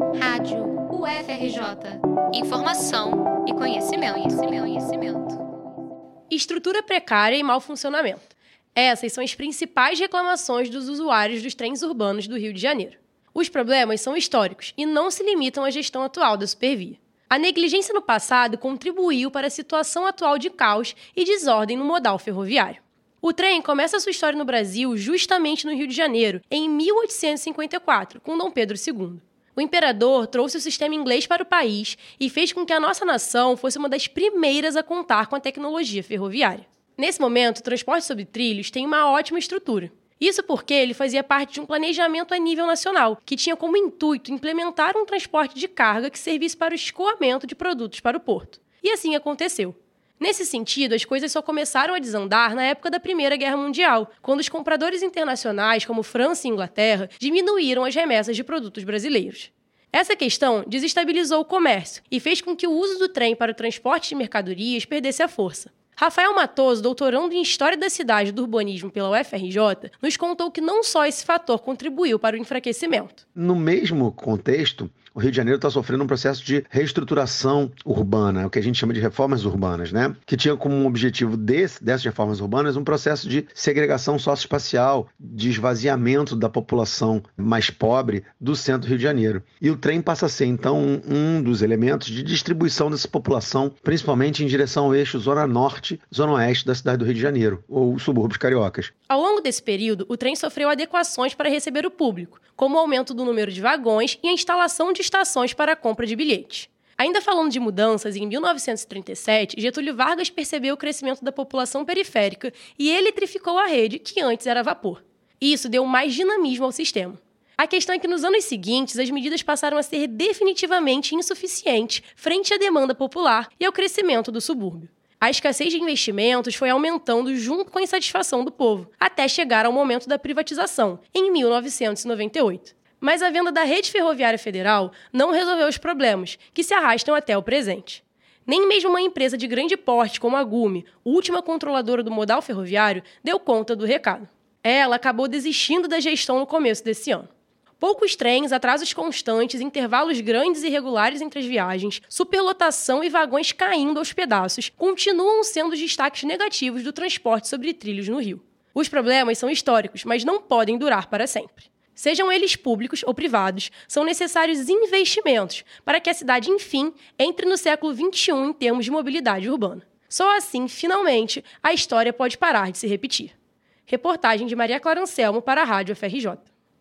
Rádio UFRJ. Informação e conhecimento, conhecimento, conhecimento. Estrutura precária e mau funcionamento. Essas são as principais reclamações dos usuários dos trens urbanos do Rio de Janeiro. Os problemas são históricos e não se limitam à gestão atual da Supervia. A negligência no passado contribuiu para a situação atual de caos e desordem no modal ferroviário. O trem começa sua história no Brasil justamente no Rio de Janeiro, em 1854, com Dom Pedro II. O imperador trouxe o sistema inglês para o país e fez com que a nossa nação fosse uma das primeiras a contar com a tecnologia ferroviária. Nesse momento, o transporte sobre trilhos tem uma ótima estrutura. Isso porque ele fazia parte de um planejamento a nível nacional, que tinha como intuito implementar um transporte de carga que servisse para o escoamento de produtos para o porto. E assim aconteceu. Nesse sentido, as coisas só começaram a desandar na época da Primeira Guerra Mundial, quando os compradores internacionais, como França e Inglaterra, diminuíram as remessas de produtos brasileiros. Essa questão desestabilizou o comércio e fez com que o uso do trem para o transporte de mercadorias perdesse a força. Rafael Matoso, doutorando em História da Cidade do Urbanismo pela UFRJ, nos contou que não só esse fator contribuiu para o enfraquecimento. No mesmo contexto, o Rio de Janeiro está sofrendo um processo de reestruturação urbana, o que a gente chama de reformas urbanas, né? Que tinha como objetivo desse, dessas reformas urbanas um processo de segregação socioespacial, de esvaziamento da população mais pobre do centro do Rio de Janeiro. E o trem passa a ser, então, um dos elementos de distribuição dessa população, principalmente em direção ao eixo Zona Norte, Zona Oeste da cidade do Rio de Janeiro, ou subúrbios cariocas. Ao longo desse período, o trem sofreu adequações para receber o público, como o aumento do número de vagões e a instalação de estações para a compra de bilhetes. Ainda falando de mudanças, em 1937, Getúlio Vargas percebeu o crescimento da população periférica e eletrificou a rede, que antes era vapor. Isso deu mais dinamismo ao sistema. A questão é que nos anos seguintes, as medidas passaram a ser definitivamente insuficientes frente à demanda popular e ao crescimento do subúrbio a escassez de investimentos foi aumentando junto com a insatisfação do povo, até chegar ao momento da privatização, em 1998. Mas a venda da rede ferroviária federal não resolveu os problemas, que se arrastam até o presente. Nem mesmo uma empresa de grande porte como a Gume, última controladora do modal ferroviário, deu conta do recado. Ela acabou desistindo da gestão no começo desse ano. Poucos trens, atrasos constantes, intervalos grandes e irregulares entre as viagens, superlotação e vagões caindo aos pedaços continuam sendo os destaques negativos do transporte sobre trilhos no Rio. Os problemas são históricos, mas não podem durar para sempre. Sejam eles públicos ou privados, são necessários investimentos para que a cidade, enfim, entre no século XXI em termos de mobilidade urbana. Só assim, finalmente, a história pode parar de se repetir. Reportagem de Maria Clara Anselmo para a Rádio FRJ.